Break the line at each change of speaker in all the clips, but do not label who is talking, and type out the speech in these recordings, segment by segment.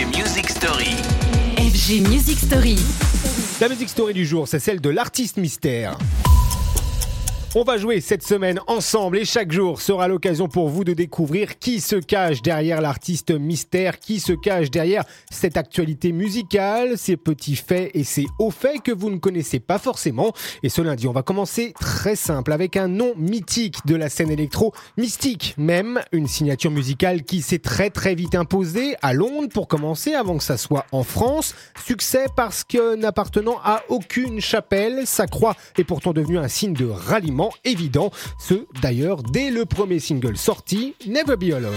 FG Music Story.
FG Music Story.
La musique story du jour, c'est celle de l'artiste mystère. On va jouer cette semaine ensemble et chaque jour sera l'occasion pour vous de découvrir qui se cache derrière l'artiste mystère, qui se cache derrière cette actualité musicale, ces petits faits et ces hauts faits que vous ne connaissez pas forcément. Et ce lundi, on va commencer très simple avec un nom mythique de la scène électro, mystique même, une signature musicale qui s'est très très vite imposée à Londres pour commencer avant que ça soit en France. Succès parce que n'appartenant à aucune chapelle, sa croix est pourtant devenue un signe de ralliement évident, ce d'ailleurs dès le premier single sorti, Never Be Alone.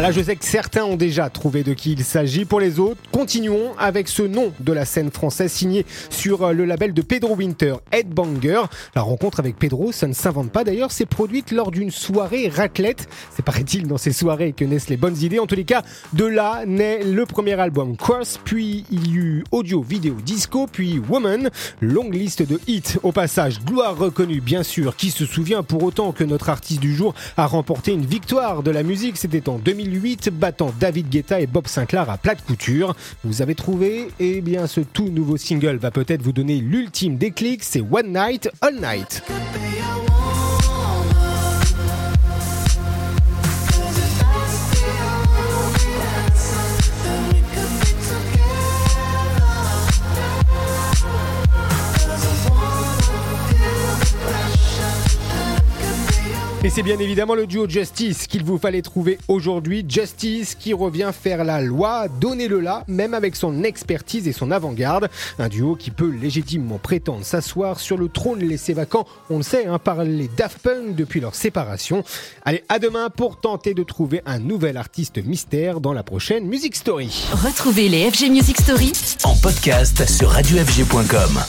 Là, je sais que certains ont déjà trouvé de qui il s'agit. Pour les autres, continuons avec ce nom de la scène française signé sur euh, le label de Pedro Winter, Headbanger. La rencontre avec Pedro, ça ne s'invente pas d'ailleurs, c'est produite lors d'une soirée raclette. C'est paraît-il dans ces soirées que naissent les bonnes idées. En tous les cas, de là naît le premier album Cross, puis il y eut audio, vidéo, disco, puis Woman. Longue liste de hits. Au passage, gloire reconnue bien sûr. Qui se souvient pour autant que notre artiste du jour a remporté une victoire de la musique? C'était en 2000 2008, battant David Guetta et Bob Sinclair à plate couture. Vous avez trouvé Eh bien, ce tout nouveau single va peut-être vous donner l'ultime déclic, c'est One Night, All Night. Et c'est bien évidemment le duo Justice qu'il vous fallait trouver aujourd'hui. Justice qui revient faire la loi, donnez-le là, même avec son expertise et son avant-garde. Un duo qui peut légitimement prétendre s'asseoir sur le trône laissé vacant, on le sait, hein, par les Daft Punk depuis leur séparation. Allez, à demain pour tenter de trouver un nouvel artiste mystère dans la prochaine Music Story.
Retrouvez les FG Music Story
En podcast sur radiofg.com.